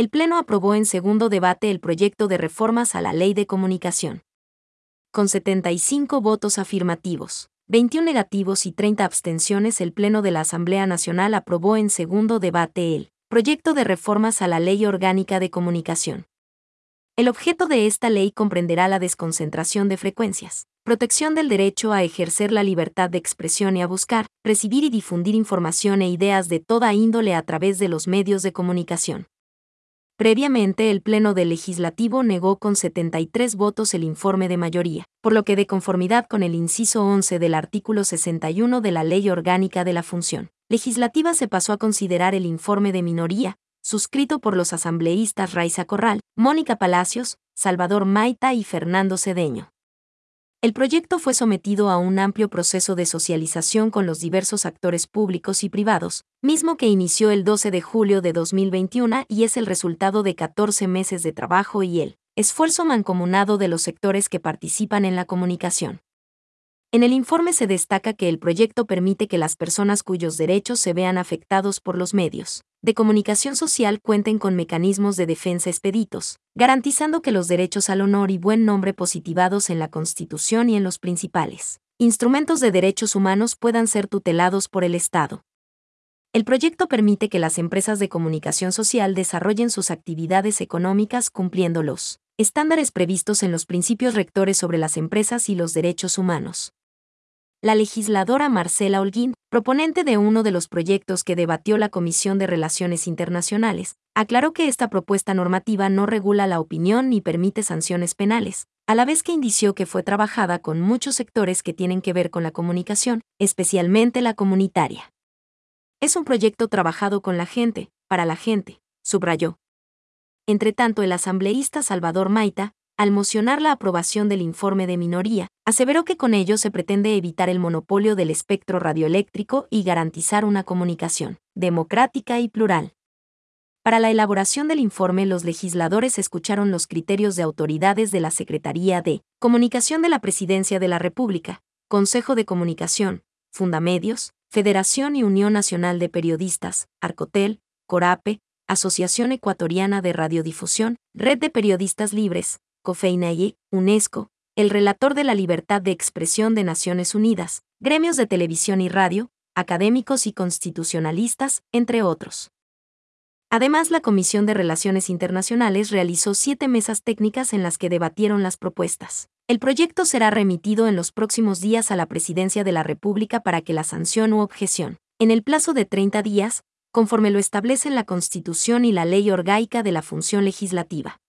el Pleno aprobó en segundo debate el proyecto de reformas a la Ley de Comunicación. Con 75 votos afirmativos, 21 negativos y 30 abstenciones, el Pleno de la Asamblea Nacional aprobó en segundo debate el proyecto de reformas a la Ley Orgánica de Comunicación. El objeto de esta ley comprenderá la desconcentración de frecuencias, protección del derecho a ejercer la libertad de expresión y a buscar, recibir y difundir información e ideas de toda índole a través de los medios de comunicación. Previamente, el Pleno del Legislativo negó con 73 votos el informe de mayoría, por lo que de conformidad con el inciso 11 del artículo 61 de la Ley Orgánica de la Función Legislativa se pasó a considerar el informe de minoría, suscrito por los asambleístas Raiza Corral, Mónica Palacios, Salvador Maita y Fernando Cedeño. El proyecto fue sometido a un amplio proceso de socialización con los diversos actores públicos y privados, mismo que inició el 12 de julio de 2021 y es el resultado de 14 meses de trabajo y el esfuerzo mancomunado de los sectores que participan en la comunicación. En el informe se destaca que el proyecto permite que las personas cuyos derechos se vean afectados por los medios de comunicación social cuenten con mecanismos de defensa expeditos, garantizando que los derechos al honor y buen nombre positivados en la Constitución y en los principales instrumentos de derechos humanos puedan ser tutelados por el Estado. El proyecto permite que las empresas de comunicación social desarrollen sus actividades económicas cumpliendo los estándares previstos en los principios rectores sobre las empresas y los derechos humanos la legisladora Marcela Holguín, proponente de uno de los proyectos que debatió la Comisión de Relaciones Internacionales, aclaró que esta propuesta normativa no regula la opinión ni permite sanciones penales, a la vez que indició que fue trabajada con muchos sectores que tienen que ver con la comunicación, especialmente la comunitaria. Es un proyecto trabajado con la gente, para la gente, subrayó. Entre tanto, el asambleísta Salvador Maita, al mocionar la aprobación del informe de minoría, aseveró que con ello se pretende evitar el monopolio del espectro radioeléctrico y garantizar una comunicación democrática y plural. Para la elaboración del informe, los legisladores escucharon los criterios de autoridades de la Secretaría de Comunicación de la Presidencia de la República, Consejo de Comunicación, Fundamedios, Federación y Unión Nacional de Periodistas, Arcotel, Corape, Asociación Ecuatoriana de Radiodifusión, Red de Periodistas Libres, COFEINAI, UNESCO, el relator de la libertad de expresión de Naciones Unidas, gremios de televisión y radio, académicos y constitucionalistas, entre otros. Además, la Comisión de Relaciones Internacionales realizó siete mesas técnicas en las que debatieron las propuestas. El proyecto será remitido en los próximos días a la Presidencia de la República para que la sanción u objeción, en el plazo de 30 días, conforme lo establecen la Constitución y la Ley Orgánica de la Función Legislativa,